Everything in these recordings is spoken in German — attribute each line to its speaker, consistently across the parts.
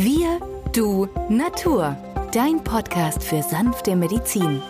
Speaker 1: Wir, du, Natur. Dein Podcast für sanfte Medizin.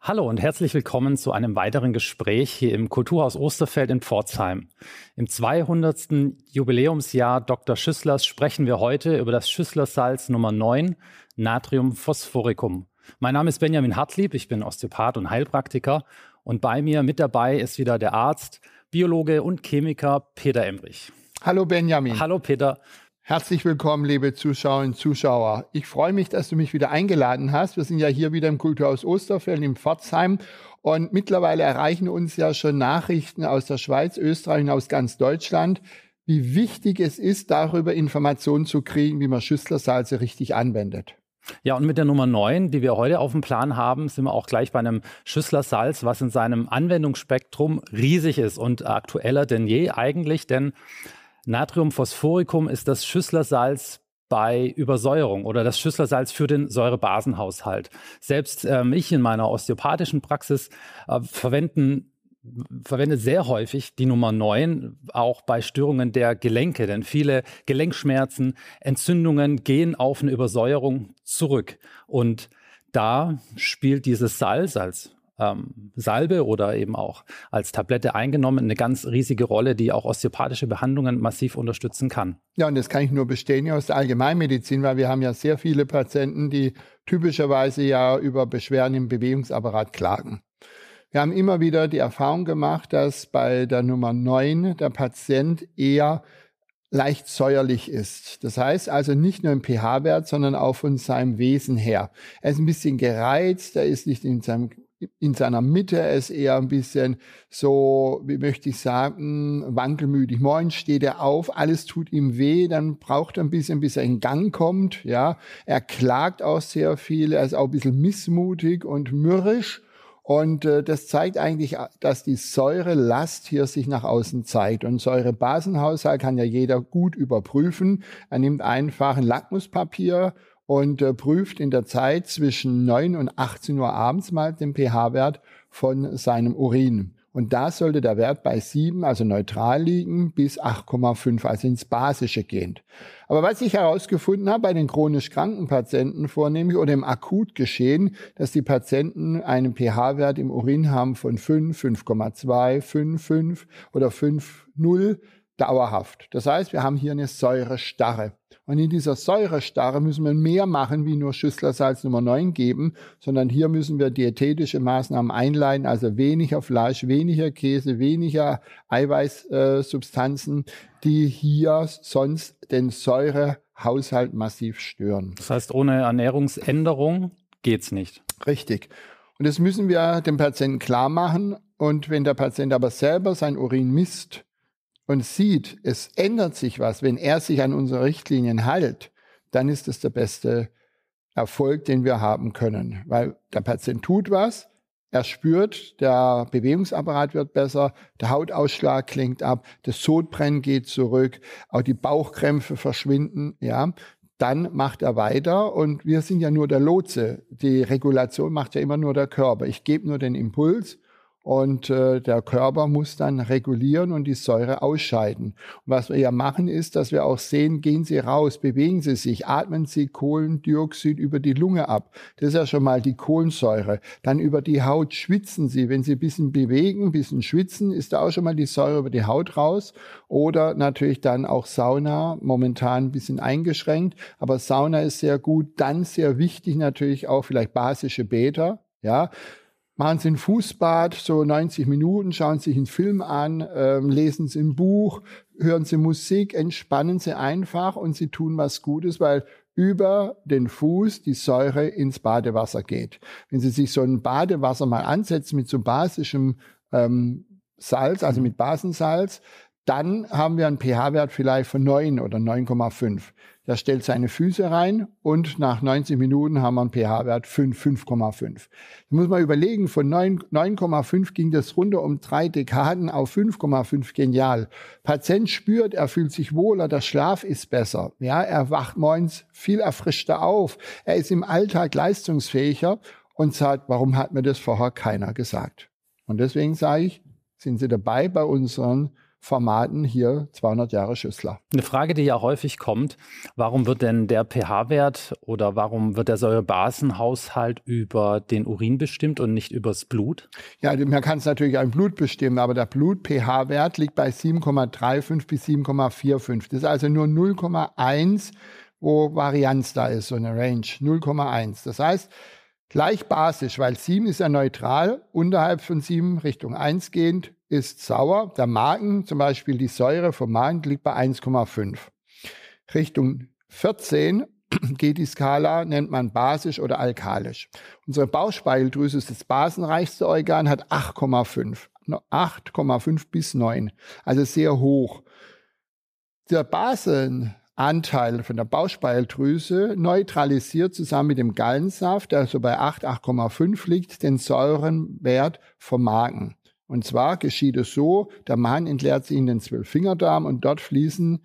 Speaker 2: Hallo und herzlich willkommen zu einem weiteren Gespräch hier im Kulturhaus Osterfeld in Pforzheim. Im 200. Jubiläumsjahr Dr. Schüsslers sprechen wir heute über das Schüsslersalz Nummer 9, Natriumphosphoricum. Mein Name ist Benjamin Hartlieb, ich bin Osteopath und Heilpraktiker und bei mir mit dabei ist wieder der Arzt, Biologe und Chemiker Peter Emrich.
Speaker 3: Hallo Benjamin.
Speaker 2: Hallo Peter.
Speaker 3: Herzlich willkommen, liebe Zuschauerinnen und Zuschauer. Ich freue mich, dass du mich wieder eingeladen hast. Wir sind ja hier wieder im Kulturhaus Osterfeld in Pforzheim und mittlerweile erreichen uns ja schon Nachrichten aus der Schweiz, Österreich und aus ganz Deutschland, wie wichtig es ist, darüber Informationen zu kriegen, wie man Schüsslersalze richtig anwendet.
Speaker 2: Ja, und mit der Nummer 9, die wir heute auf dem Plan haben, sind wir auch gleich bei einem Schüsslersalz, was in seinem Anwendungsspektrum riesig ist und aktueller denn je eigentlich, denn Natriumphosphoricum ist das Schüsslersalz bei Übersäuerung oder das Schüsslersalz für den Säurebasenhaushalt. Selbst ähm, ich in meiner osteopathischen Praxis äh, verwenden verwende sehr häufig die Nummer 9 auch bei Störungen der Gelenke, denn viele Gelenkschmerzen, Entzündungen gehen auf eine Übersäuerung zurück. Und da spielt dieses Salz als ähm, Salbe oder eben auch als Tablette eingenommen eine ganz riesige Rolle, die auch osteopathische Behandlungen massiv unterstützen kann.
Speaker 3: Ja, und das kann ich nur bestätigen aus der Allgemeinmedizin, weil wir haben ja sehr viele Patienten, die typischerweise ja über Beschwerden im Bewegungsapparat klagen. Wir haben immer wieder die Erfahrung gemacht, dass bei der Nummer 9 der Patient eher leicht säuerlich ist. Das heißt also nicht nur im pH-Wert, sondern auch von seinem Wesen her. Er ist ein bisschen gereizt, er ist nicht in seinem in seiner Mitte. Er ist eher ein bisschen so, wie möchte ich sagen, wankelmütig. Morgen steht er auf, alles tut ihm weh, dann braucht er ein bisschen, bis er in Gang kommt. Ja, er klagt auch sehr viel, er ist auch ein bisschen missmutig und mürrisch. Und äh, das zeigt eigentlich, dass die Säurelast hier sich nach außen zeigt. Und Säurebasenhaushalt kann ja jeder gut überprüfen. Er nimmt einfach ein Lackmuspapier und äh, prüft in der Zeit zwischen 9 und 18 Uhr abends mal den pH-Wert von seinem Urin. Und da sollte der Wert bei 7, also neutral liegen, bis 8,5, also ins Basische gehend. Aber was ich herausgefunden habe bei den chronisch kranken Patienten vornehmlich oder im Akutgeschehen, dass die Patienten einen pH-Wert im Urin haben von 5, 5,2, 5, 5 oder 5,0 dauerhaft. Das heißt, wir haben hier eine Säurestarre. Und in dieser Säurestarre müssen wir mehr machen, wie nur Schüsslersalz Nummer 9 geben, sondern hier müssen wir diätetische Maßnahmen einleiten, also weniger Fleisch, weniger Käse, weniger Eiweißsubstanzen, äh, die hier sonst den Säurehaushalt massiv stören.
Speaker 2: Das heißt, ohne Ernährungsänderung geht's nicht.
Speaker 3: Richtig. Und das müssen wir dem Patienten klar machen. Und wenn der Patient aber selber sein Urin misst, und sieht, es ändert sich was, wenn er sich an unsere Richtlinien hält, dann ist es der beste Erfolg, den wir haben können. Weil der Patient tut was, er spürt, der Bewegungsapparat wird besser, der Hautausschlag klingt ab, das Sodbrennen geht zurück, auch die Bauchkrämpfe verschwinden, ja. Dann macht er weiter und wir sind ja nur der Lotse. Die Regulation macht ja immer nur der Körper. Ich gebe nur den Impuls und äh, der Körper muss dann regulieren und die Säure ausscheiden. Und was wir ja machen ist, dass wir auch sehen, gehen Sie raus, bewegen Sie sich, atmen Sie Kohlendioxid über die Lunge ab. Das ist ja schon mal die Kohlensäure. Dann über die Haut schwitzen Sie. Wenn Sie ein bisschen bewegen, ein bisschen schwitzen, ist da auch schon mal die Säure über die Haut raus. Oder natürlich dann auch Sauna, momentan ein bisschen eingeschränkt. Aber Sauna ist sehr gut. Dann sehr wichtig natürlich auch vielleicht basische Beta. Ja, machen Sie ein Fußbad, so 90 Minuten, schauen Sie sich einen Film an, ähm, lesen Sie ein Buch, hören Sie Musik, entspannen Sie einfach und Sie tun was Gutes, weil über den Fuß die Säure ins Badewasser geht. Wenn Sie sich so ein Badewasser mal ansetzen mit so basischem ähm, Salz, also mit Basensalz, dann haben wir einen pH-Wert vielleicht von 9 oder 9,5. Der stellt seine Füße rein und nach 90 Minuten haben wir einen pH-Wert 5, 5,5. Da muss man überlegen, von 9,5 ging das runter um drei Dekaden auf 5,5. Genial. Patient spürt, er fühlt sich wohler, der Schlaf ist besser. Ja, er wacht morgens viel erfrischter auf. Er ist im Alltag leistungsfähiger und sagt, warum hat mir das vorher keiner gesagt? Und deswegen sage ich, sind Sie dabei bei unseren Formaten hier 200 Jahre Schüssler.
Speaker 2: Eine Frage, die ja häufig kommt, warum wird denn der pH-Wert oder warum wird der Säurebasenhaushalt über den Urin bestimmt und nicht übers Blut?
Speaker 3: Ja, man kann es natürlich ein Blut bestimmen, aber der Blut-pH-Wert liegt bei 7,35 bis 7,45. Das ist also nur 0,1, wo Varianz da ist, so eine Range, 0,1. Das heißt, gleich basisch, weil 7 ist ja neutral, unterhalb von 7 Richtung 1 gehend, ist sauer. Der Magen, zum Beispiel die Säure vom Magen, liegt bei 1,5. Richtung 14 geht die Skala, nennt man basisch oder alkalisch. Unsere Bauchspeicheldrüse ist das basenreichste Organ, hat 8,5. 8,5 bis 9. Also sehr hoch. Der Basenanteil von der Bauchspeicheldrüse neutralisiert zusammen mit dem Gallensaft, der so bei 8, 8,5 liegt, den Säurenwert vom Magen. Und zwar geschieht es so, der Mann entleert sich in den Zwölffingerdarm und dort fließen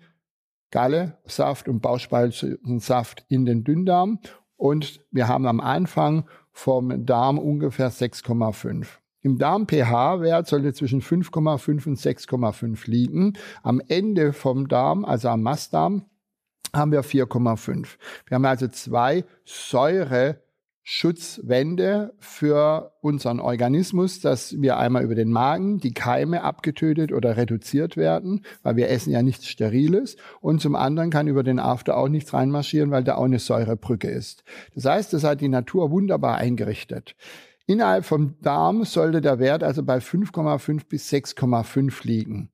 Speaker 3: Galle, Saft und Bauchspeichelensaft in den Dünndarm. Und wir haben am Anfang vom Darm ungefähr 6,5. Im Darm pH-Wert sollte zwischen 5,5 und 6,5 liegen. Am Ende vom Darm, also am Mastdarm, haben wir 4,5. Wir haben also zwei Säure Schutzwände für unseren Organismus, dass wir einmal über den Magen die Keime abgetötet oder reduziert werden, weil wir essen ja nichts Steriles. Und zum anderen kann über den After auch nichts reinmarschieren, weil da auch eine Säurebrücke ist. Das heißt, das hat die Natur wunderbar eingerichtet. Innerhalb vom Darm sollte der Wert also bei 5,5 bis 6,5 liegen.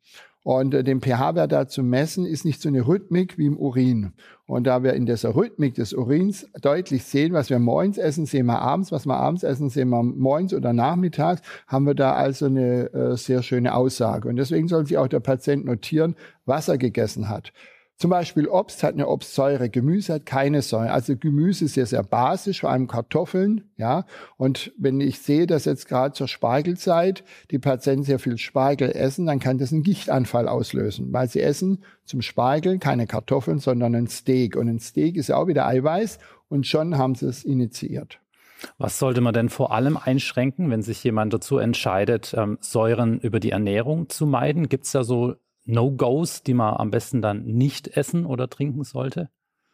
Speaker 3: Und äh, den pH-Wert da zu messen, ist nicht so eine Rhythmik wie im Urin. Und da wir in dieser Rhythmik des Urins deutlich sehen, was wir morgens essen, sehen wir abends, was wir abends essen, sehen wir morgens oder nachmittags, haben wir da also eine äh, sehr schöne Aussage. Und deswegen soll sich auch der Patient notieren, was er gegessen hat. Zum Beispiel Obst hat eine Obstsäure, Gemüse hat keine Säure. Also Gemüse ist sehr, sehr basisch, vor allem Kartoffeln. Ja, und wenn ich sehe, dass jetzt gerade zur Spargelzeit die Patienten sehr viel Spargel essen, dann kann das einen Gichtanfall auslösen, weil sie essen zum Spargel keine Kartoffeln, sondern ein Steak. Und ein Steak ist ja auch wieder Eiweiß und schon haben sie es initiiert.
Speaker 2: Was sollte man denn vor allem einschränken, wenn sich jemand dazu entscheidet, ähm, Säuren über die Ernährung zu meiden? Gibt es da so No-Gos, die man am besten dann nicht essen oder trinken sollte?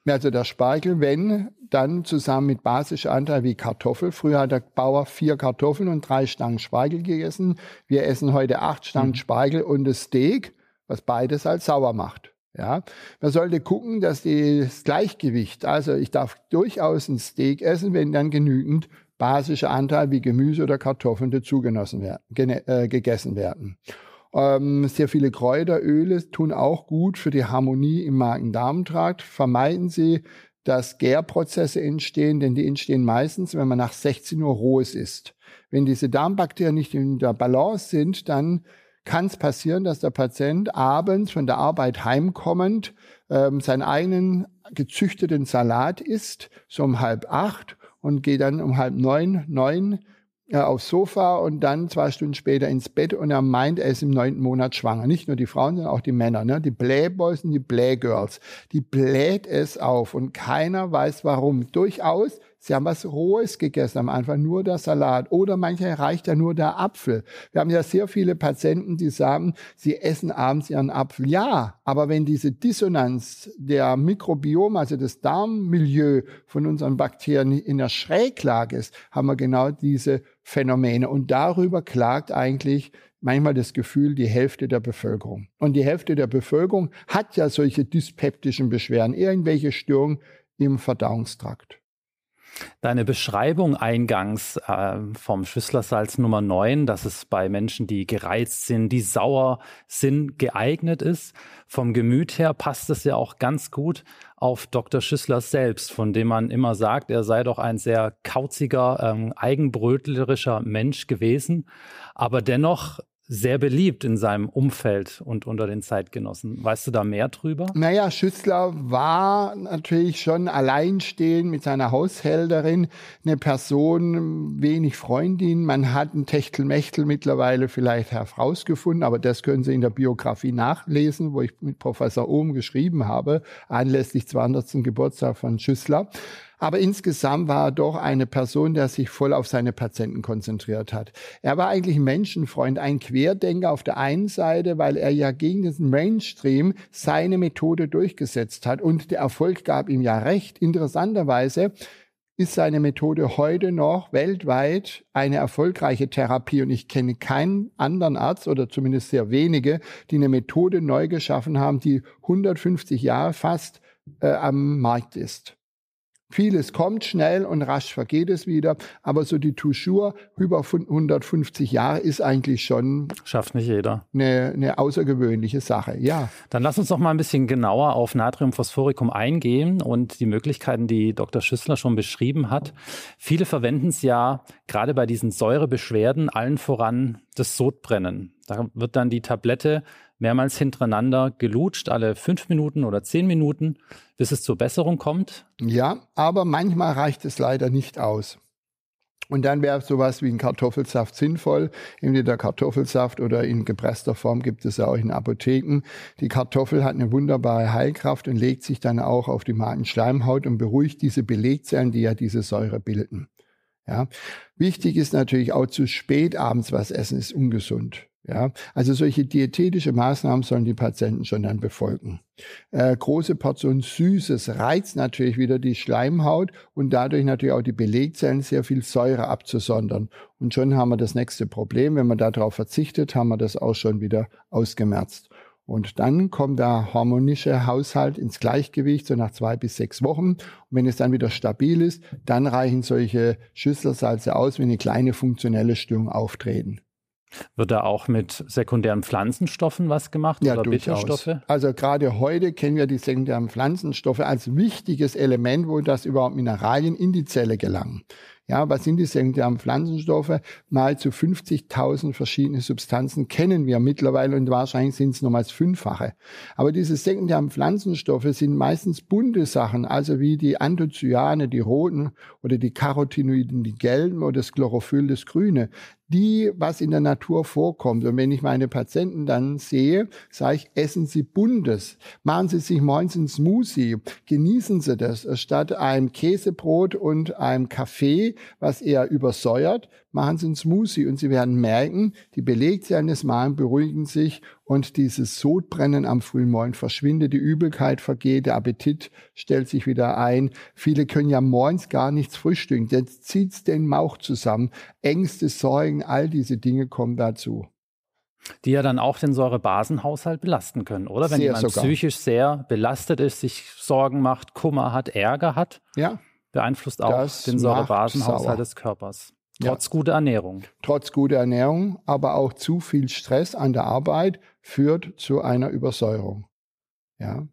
Speaker 3: Also der Spargel, wenn, dann zusammen mit basischer Anteil wie Kartoffel. Früher hat der Bauer vier Kartoffeln und drei Stangen Spargel gegessen. Wir essen heute acht Stangen mhm. Spargel und das Steak, was beides als sauer macht. Ja, man sollte gucken, dass das Gleichgewicht, also ich darf durchaus ein Steak essen, wenn dann genügend basischer Anteil wie Gemüse oder Kartoffeln dazu genossen werden, äh, gegessen werden. Ähm, sehr viele Kräuteröle tun auch gut für die Harmonie im Magen-Darm-Trakt. Vermeiden Sie, dass Gärprozesse entstehen, denn die entstehen meistens, wenn man nach 16 Uhr rohes isst. Wenn diese Darmbakterien nicht in der Balance sind, dann kann es passieren, dass der Patient abends von der Arbeit heimkommend ähm, seinen eigenen gezüchteten Salat isst, so um halb acht und geht dann um halb neun, neun aufs Sofa und dann zwei Stunden später ins Bett und er meint, er ist im neunten Monat schwanger. Nicht nur die Frauen, sondern auch die Männer. Ne? Die Blähboys und die Blähgirls. Die bläht es auf und keiner weiß warum. Durchaus Sie haben was Rohes gegessen am Anfang, nur der Salat. Oder manche reicht ja nur der Apfel. Wir haben ja sehr viele Patienten, die sagen, sie essen abends ihren Apfel. Ja, aber wenn diese Dissonanz der Mikrobiom, also das Darmmilieu von unseren Bakterien in der Schräglage ist, haben wir genau diese Phänomene. Und darüber klagt eigentlich manchmal das Gefühl die Hälfte der Bevölkerung. Und die Hälfte der Bevölkerung hat ja solche dyspeptischen Beschwerden, irgendwelche Störungen im Verdauungstrakt.
Speaker 2: Deine Beschreibung eingangs äh, vom Schüsslersalz Nummer 9, dass es bei Menschen, die gereizt sind, die sauer sind, geeignet ist. Vom Gemüt her passt es ja auch ganz gut auf Dr. Schüssler selbst, von dem man immer sagt, er sei doch ein sehr kauziger, ähm, eigenbrötlerischer Mensch gewesen, aber dennoch sehr beliebt in seinem Umfeld und unter den Zeitgenossen. Weißt du da mehr drüber?
Speaker 3: Naja, Schüssler war natürlich schon alleinstehend mit seiner Haushälterin, eine Person, wenig Freundin. Man hat ein Techtelmechtel mittlerweile vielleicht herausgefunden, aber das können Sie in der Biografie nachlesen, wo ich mit Professor Ohm geschrieben habe, anlässlich 200. Geburtstag von Schüssler. Aber insgesamt war er doch eine Person, der sich voll auf seine Patienten konzentriert hat. Er war eigentlich ein Menschenfreund, ein Querdenker auf der einen Seite, weil er ja gegen diesen Mainstream seine Methode durchgesetzt hat. Und der Erfolg gab ihm ja recht. Interessanterweise ist seine Methode heute noch weltweit eine erfolgreiche Therapie. Und ich kenne keinen anderen Arzt oder zumindest sehr wenige, die eine Methode neu geschaffen haben, die 150 Jahre fast äh, am Markt ist. Vieles kommt schnell und rasch vergeht es wieder, aber so die Toujours über 150 Jahre ist eigentlich schon.
Speaker 2: Schafft nicht jeder.
Speaker 3: Eine, eine außergewöhnliche Sache, ja.
Speaker 2: Dann lass uns doch mal ein bisschen genauer auf Natriumphosphoricum eingehen und die Möglichkeiten, die Dr. Schüssler schon beschrieben hat. Viele verwenden es ja gerade bei diesen Säurebeschwerden, allen voran das Sodbrennen. Da wird dann die Tablette mehrmals hintereinander gelutscht, alle fünf Minuten oder zehn Minuten, bis es zur Besserung kommt.
Speaker 3: Ja, aber manchmal reicht es leider nicht aus. Und dann wäre sowas wie ein Kartoffelsaft sinnvoll. Entweder Kartoffelsaft oder in gepresster Form gibt es ja auch in Apotheken. Die Kartoffel hat eine wunderbare Heilkraft und legt sich dann auch auf die Magenschleimhaut und beruhigt diese Belegzellen, die ja diese Säure bilden. Ja. Wichtig ist natürlich auch zu spät abends was essen, ist ungesund. Ja, also solche diätetische Maßnahmen sollen die Patienten schon dann befolgen. Äh, große Portion Süßes reizt natürlich wieder die Schleimhaut und dadurch natürlich auch die Belegzellen sehr viel Säure abzusondern. Und schon haben wir das nächste Problem. Wenn man darauf verzichtet, haben wir das auch schon wieder ausgemerzt. Und dann kommt der harmonische Haushalt ins Gleichgewicht, so nach zwei bis sechs Wochen. Und wenn es dann wieder stabil ist, dann reichen solche Schüsselsalze aus, wenn eine kleine funktionelle Störung auftreten.
Speaker 2: Wird da auch mit sekundären Pflanzenstoffen was gemacht
Speaker 3: ja, oder durchaus. Also gerade heute kennen wir die sekundären Pflanzenstoffe als wichtiges Element, wo das überhaupt Mineralien in die Zelle gelangen. Ja, was sind die sekundären Pflanzenstoffe? Nahezu 50.000 verschiedene Substanzen kennen wir mittlerweile und wahrscheinlich sind es nochmals fünffache. Aber diese sekundären Pflanzenstoffe sind meistens bunte Sachen, also wie die Anthocyane, die roten oder die Carotinoiden, die gelben oder das Chlorophyll, das grüne die, was in der Natur vorkommt. Und wenn ich meine Patienten dann sehe, sage ich, essen Sie Buntes. Machen Sie sich morgens ein Smoothie. Genießen Sie das. Statt einem Käsebrot und einem Kaffee, was eher übersäuert, machen Sie ein Smoothie und Sie werden merken, die Belegzellen des Magens beruhigen sich und dieses Sodbrennen am frühen Morgen verschwindet, die Übelkeit vergeht, der Appetit stellt sich wieder ein. Viele können ja morgens gar nichts frühstücken, jetzt zieht's den Mauch zusammen. Ängste, Sorgen, all diese Dinge kommen dazu.
Speaker 2: Die ja dann auch den Säurebasenhaushalt belasten können, oder? Wenn sehr jemand sogar. psychisch sehr belastet ist, sich Sorgen macht, Kummer hat, Ärger hat, ja. beeinflusst auch das den Säurebasenhaushalt des Körpers. Trotz ja. guter Ernährung.
Speaker 3: Trotz guter Ernährung, aber auch zu viel Stress an der Arbeit führt zu einer Übersäuerung. Ja.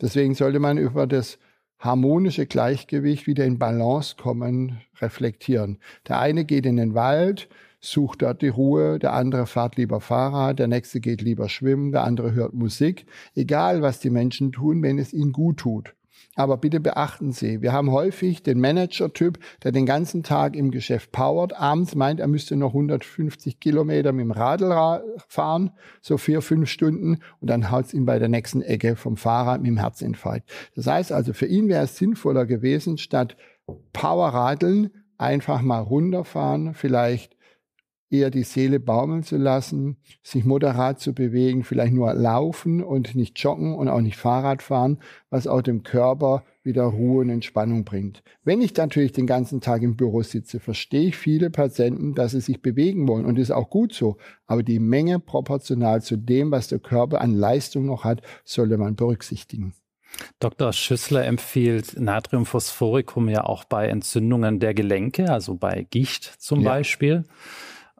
Speaker 3: Deswegen sollte man über das harmonische Gleichgewicht wieder in Balance kommen, reflektieren. Der eine geht in den Wald, sucht dort die Ruhe, der andere fährt lieber Fahrrad, der nächste geht lieber schwimmen, der andere hört Musik. Egal, was die Menschen tun, wenn es ihnen gut tut. Aber bitte beachten Sie, wir haben häufig den Manager-Typ, der den ganzen Tag im Geschäft powert, abends meint, er müsste noch 150 Kilometer mit dem Radl fahren, so vier, fünf Stunden, und dann haut es ihn bei der nächsten Ecke vom Fahrrad mit dem Herzinfarkt. Das heißt also, für ihn wäre es sinnvoller gewesen, statt Powerradeln einfach mal runterfahren, vielleicht eher die Seele baumeln zu lassen, sich moderat zu bewegen, vielleicht nur laufen und nicht joggen und auch nicht Fahrrad fahren, was auch dem Körper wieder Ruhe und Entspannung bringt. Wenn ich natürlich den ganzen Tag im Büro sitze, verstehe ich viele Patienten, dass sie sich bewegen wollen und das ist auch gut so. Aber die Menge proportional zu dem, was der Körper an Leistung noch hat, sollte man berücksichtigen.
Speaker 2: Dr. Schüssler empfiehlt Natriumphosphoricum ja auch bei Entzündungen der Gelenke, also bei Gicht zum ja. Beispiel.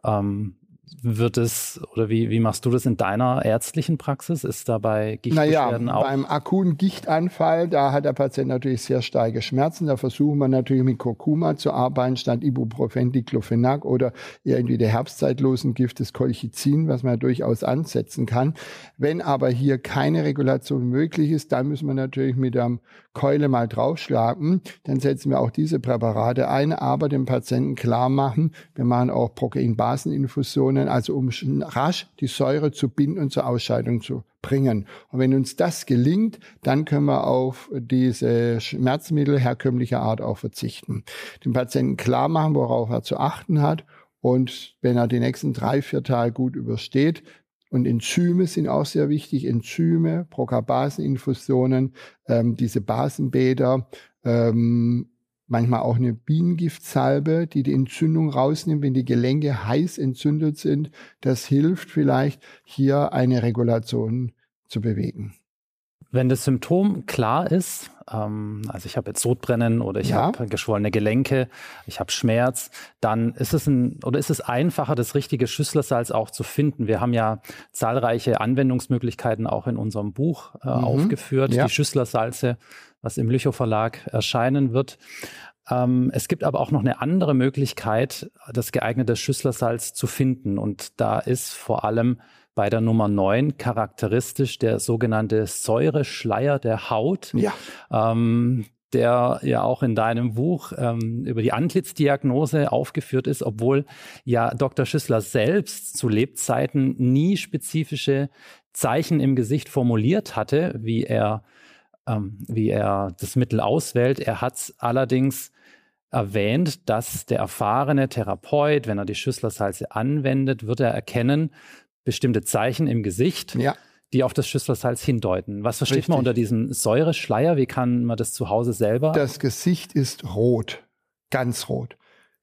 Speaker 2: Ähm, wird es oder wie, wie machst du das in deiner ärztlichen Praxis? Ist dabei
Speaker 3: Gichtbeschwerden naja, auch? Beim akuten Gichtanfall, da hat der Patient natürlich sehr starke Schmerzen. Da versuchen wir natürlich mit Kurkuma zu arbeiten, statt Ibuprofen, Diclofenac oder irgendwie der herbstzeitlosen Gift des Colchicin, was man ja durchaus ansetzen kann. Wenn aber hier keine Regulation möglich ist, dann müssen wir natürlich mit der Keule mal draufschlagen. Dann setzen wir auch diese Präparate ein, aber dem Patienten klar machen, wir machen auch Proteinbaseninfusionen Infusionen, also um rasch die Säure zu binden und zur Ausscheidung zu bringen. Und wenn uns das gelingt, dann können wir auf diese Schmerzmittel herkömmlicher Art auch verzichten. Dem Patienten klar machen, worauf er zu achten hat. Und wenn er die nächsten drei, vier Tage gut übersteht, und Enzyme sind auch sehr wichtig. Enzyme, Procarbaseninfusionen, ähm, diese Basenbäder, ähm, manchmal auch eine Bienengiftsalbe, die die Entzündung rausnimmt, wenn die Gelenke heiß entzündet sind. Das hilft vielleicht, hier eine Regulation zu bewegen.
Speaker 2: Wenn das Symptom klar ist, ähm, also ich habe jetzt Sodbrennen oder ich ja. habe geschwollene Gelenke, ich habe Schmerz, dann ist es ein oder ist es einfacher, das richtige Schüsslersalz auch zu finden. Wir haben ja zahlreiche Anwendungsmöglichkeiten auch in unserem Buch äh, mhm. aufgeführt, ja. die Schüsslersalze, was im Lüchow Verlag erscheinen wird. Ähm, es gibt aber auch noch eine andere Möglichkeit, das geeignete Schüsslersalz zu finden. Und da ist vor allem bei der Nummer 9 charakteristisch der sogenannte Säureschleier der Haut. Ja. Ähm, der ja auch in deinem Buch ähm, über die Antlitzdiagnose aufgeführt ist, obwohl ja Dr. Schüssler selbst zu Lebzeiten nie spezifische Zeichen im Gesicht formuliert hatte, wie er, ähm, wie er das Mittel auswählt. Er hat es allerdings erwähnt, dass der erfahrene Therapeut, wenn er die Schüsslersalze anwendet, wird er erkennen, bestimmte Zeichen im Gesicht, ja. die auf das Schüsslersalz hindeuten. Was versteht Richtig. man unter diesem Säureschleier? Wie kann man das zu Hause selber?
Speaker 3: Das Gesicht ist rot, ganz rot.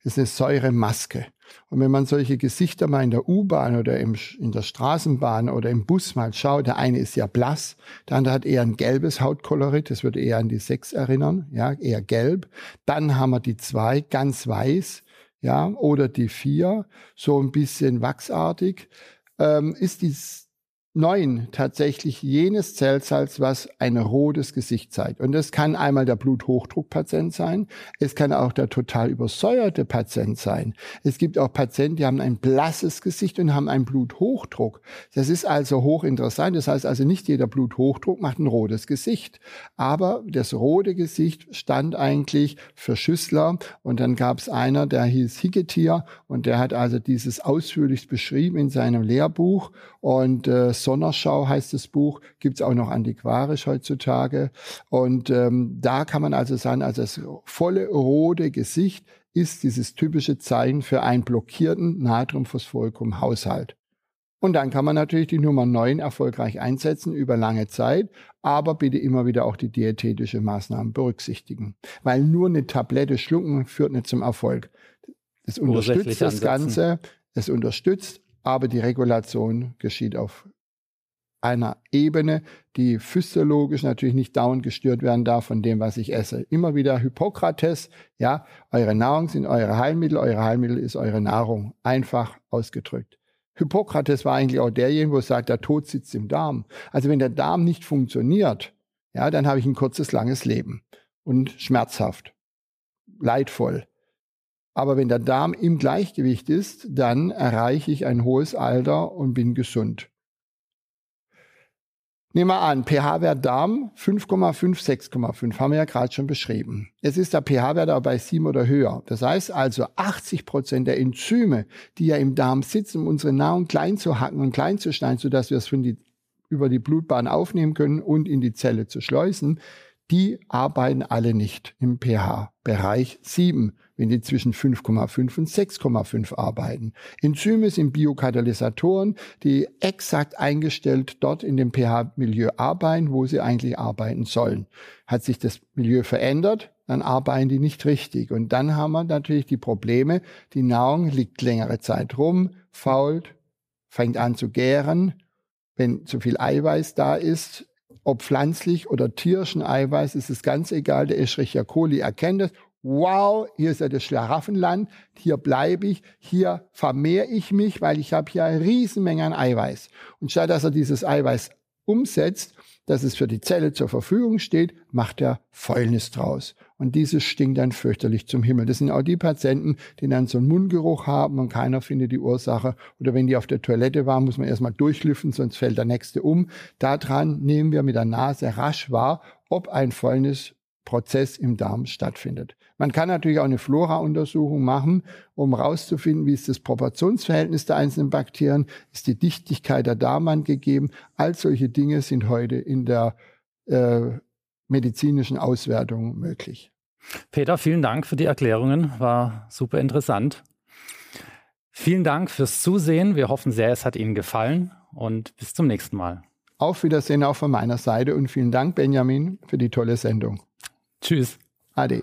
Speaker 3: Ist eine Säuremaske. Und wenn man solche Gesichter mal in der U-Bahn oder im, in der Straßenbahn oder im Bus mal schaut, der eine ist ja blass, der andere hat eher ein gelbes Hautkolorit, das würde eher an die sechs erinnern, ja, eher gelb. Dann haben wir die zwei, ganz weiß, ja, oder die vier, so ein bisschen wachsartig ähm, ist die 9 tatsächlich jenes Zellsalz, was ein rotes Gesicht zeigt. Und das kann einmal der Bluthochdruckpatient sein. Es kann auch der total übersäuerte Patient sein. Es gibt auch Patienten, die haben ein blasses Gesicht und haben einen Bluthochdruck. Das ist also hochinteressant. Das heißt also nicht jeder Bluthochdruck macht ein rotes Gesicht. Aber das rote Gesicht stand eigentlich für Schüssler. Und dann gab es einer, der hieß Higgetier und der hat also dieses ausführlich beschrieben in seinem Lehrbuch. Und äh, Sonderschau heißt das Buch, gibt es auch noch antiquarisch heutzutage. Und ähm, da kann man also sagen, also das volle rote Gesicht ist dieses typische Zeichen für einen blockierten Natriumphosphoricum-Haushalt. Und dann kann man natürlich die Nummer 9 erfolgreich einsetzen über lange Zeit, aber bitte immer wieder auch die diätetische Maßnahmen berücksichtigen. Weil nur eine Tablette schlucken führt nicht zum Erfolg. Es unterstützt das Ganze, es unterstützt, aber die Regulation geschieht auf einer Ebene, die physiologisch natürlich nicht dauernd gestört werden darf von dem, was ich esse. Immer wieder Hippokrates, ja, eure Nahrung sind eure Heilmittel, eure Heilmittel ist eure Nahrung, einfach ausgedrückt. Hippokrates war eigentlich auch derjenige, wo sagt, der Tod sitzt im Darm. Also wenn der Darm nicht funktioniert, ja, dann habe ich ein kurzes, langes Leben und schmerzhaft, leidvoll. Aber wenn der Darm im Gleichgewicht ist, dann erreiche ich ein hohes Alter und bin gesund. Nehmen wir an, pH-Wert Darm 5,5, 6,5, haben wir ja gerade schon beschrieben. Jetzt ist der pH-Wert aber bei 7 oder höher. Das heißt also, 80 Prozent der Enzyme, die ja im Darm sitzen, um unsere Nahrung klein zu hacken und klein zu schneiden, sodass wir es von die, über die Blutbahn aufnehmen können und in die Zelle zu schleusen, die arbeiten alle nicht im pH-Bereich 7 wenn die zwischen 5,5 und 6,5 arbeiten. Enzyme sind Biokatalysatoren, die exakt eingestellt dort in dem pH-Milieu arbeiten, wo sie eigentlich arbeiten sollen. Hat sich das Milieu verändert, dann arbeiten die nicht richtig. Und dann haben wir natürlich die Probleme, die Nahrung liegt längere Zeit rum, fault, fängt an zu gären. Wenn zu viel Eiweiß da ist, ob pflanzlich oder tierischen Eiweiß, ist es ganz egal. Der Escherichia coli erkennt es wow, hier ist ja das Schlaraffenland, hier bleibe ich, hier vermehre ich mich, weil ich habe hier eine Riesenmenge an Eiweiß. Und statt dass er dieses Eiweiß umsetzt, dass es für die Zelle zur Verfügung steht, macht er Fäulnis draus. Und dieses stinkt dann fürchterlich zum Himmel. Das sind auch die Patienten, die dann so einen Mundgeruch haben und keiner findet die Ursache. Oder wenn die auf der Toilette waren, muss man erstmal durchlüften, sonst fällt der nächste um. Daran nehmen wir mit der Nase rasch wahr, ob ein Fäulnis Prozess im Darm stattfindet. Man kann natürlich auch eine Flora-Untersuchung machen, um herauszufinden, wie ist das Proportionsverhältnis der einzelnen Bakterien, ist die Dichtigkeit der Darmwand gegeben. All solche Dinge sind heute in der äh, medizinischen Auswertung möglich.
Speaker 2: Peter, vielen Dank für die Erklärungen, war super interessant. Vielen Dank fürs Zusehen. Wir hoffen sehr, es hat Ihnen gefallen und bis zum nächsten Mal.
Speaker 3: Auf Wiedersehen auch von meiner Seite und vielen Dank, Benjamin, für die tolle Sendung.
Speaker 2: Tschüss.
Speaker 3: Ade.